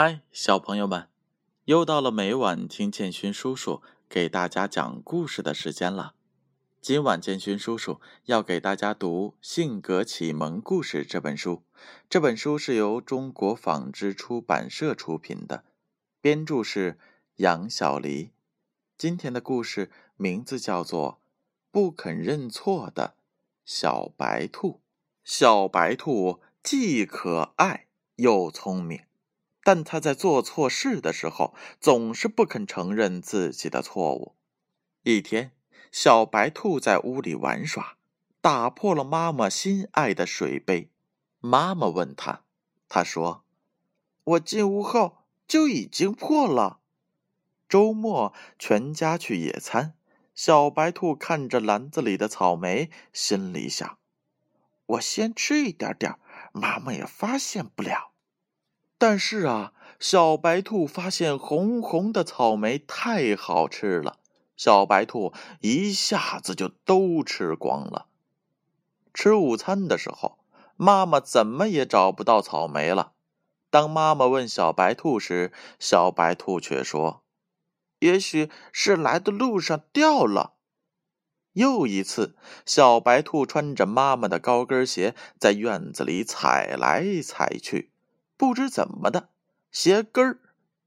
嗨，小朋友们，又到了每晚听建勋叔叔给大家讲故事的时间了。今晚建勋叔叔要给大家读《性格启蒙故事》这本书。这本书是由中国纺织出版社出品的，编著是杨小黎。今天的故事名字叫做《不肯认错的小白兔》。小白兔既可爱又聪明。但他在做错事的时候，总是不肯承认自己的错误。一天，小白兔在屋里玩耍，打破了妈妈心爱的水杯。妈妈问他，他说：“我进屋后就已经破了。”周末全家去野餐，小白兔看着篮子里的草莓，心里想：“我先吃一点点，妈妈也发现不了。”但是啊，小白兔发现红红的草莓太好吃了，小白兔一下子就都吃光了。吃午餐的时候，妈妈怎么也找不到草莓了。当妈妈问小白兔时，小白兔却说：“也许是来的路上掉了。”又一次，小白兔穿着妈妈的高跟鞋在院子里踩来踩去。不知怎么的，鞋跟儿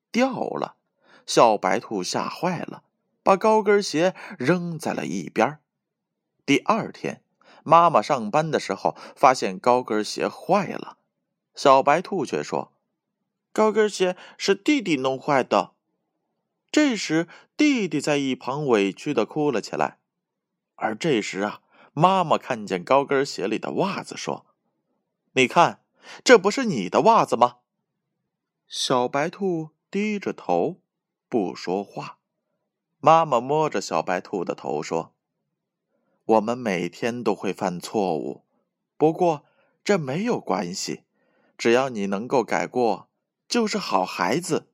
掉了，小白兔吓坏了，把高跟鞋扔在了一边。第二天，妈妈上班的时候发现高跟鞋坏了，小白兔却说：“高跟鞋是弟弟弄坏的。”这时，弟弟在一旁委屈的哭了起来。而这时啊，妈妈看见高跟鞋里的袜子，说：“你看。”这不是你的袜子吗？小白兔低着头不说话。妈妈摸着小白兔的头说：“我们每天都会犯错误，不过这没有关系，只要你能够改过，就是好孩子。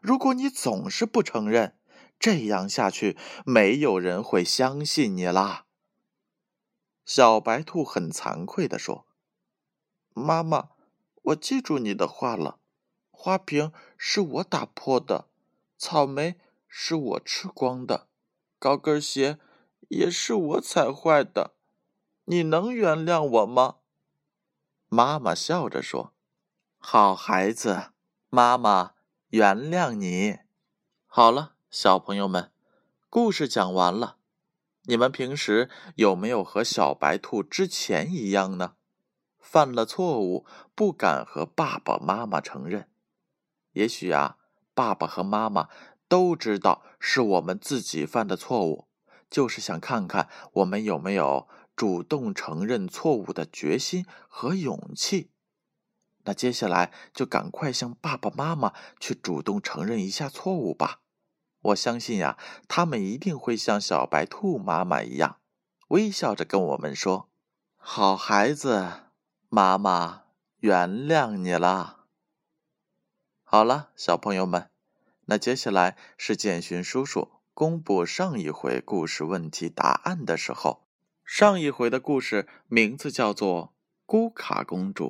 如果你总是不承认，这样下去，没有人会相信你啦。”小白兔很惭愧的说。妈妈，我记住你的话了。花瓶是我打破的，草莓是我吃光的，高跟鞋也是我踩坏的。你能原谅我吗？妈妈笑着说：“好孩子，妈妈原谅你。”好了，小朋友们，故事讲完了。你们平时有没有和小白兔之前一样呢？犯了错误，不敢和爸爸妈妈承认。也许啊，爸爸和妈妈都知道是我们自己犯的错误，就是想看看我们有没有主动承认错误的决心和勇气。那接下来就赶快向爸爸妈妈去主动承认一下错误吧。我相信呀，他们一定会像小白兔妈妈一样，微笑着跟我们说：“好孩子。”妈妈原谅你了。好了，小朋友们，那接下来是建勋叔叔公布上一回故事问题答案的时候。上一回的故事名字叫做《咕卡公主》。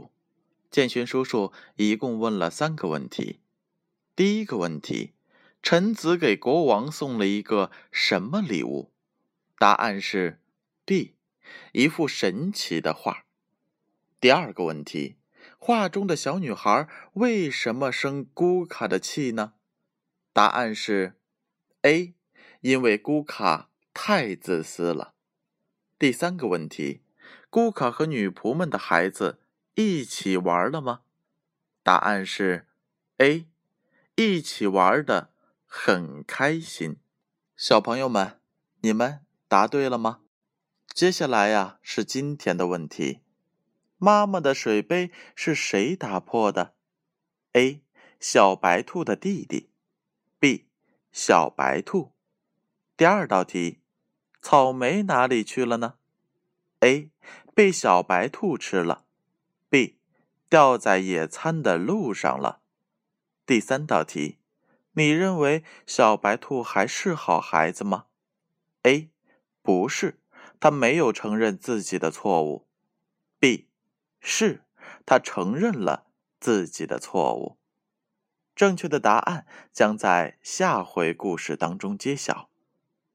建勋叔叔一共问了三个问题。第一个问题：臣子给国王送了一个什么礼物？答案是 B，一幅神奇的画。第二个问题，画中的小女孩为什么生咕卡的气呢？答案是 A，因为咕卡太自私了。第三个问题，咕卡和女仆们的孩子一起玩了吗？答案是 A，一起玩的很开心。小朋友们，你们答对了吗？接下来呀，是今天的问题。妈妈的水杯是谁打破的？A. 小白兔的弟弟。B. 小白兔。第二道题，草莓哪里去了呢？A. 被小白兔吃了。B. 掉在野餐的路上了。第三道题，你认为小白兔还是好孩子吗？A. 不是，他没有承认自己的错误。B. 是他承认了自己的错误。正确的答案将在下回故事当中揭晓。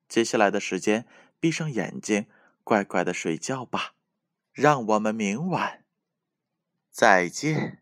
接下来的时间，闭上眼睛，乖乖的睡觉吧。让我们明晚再见。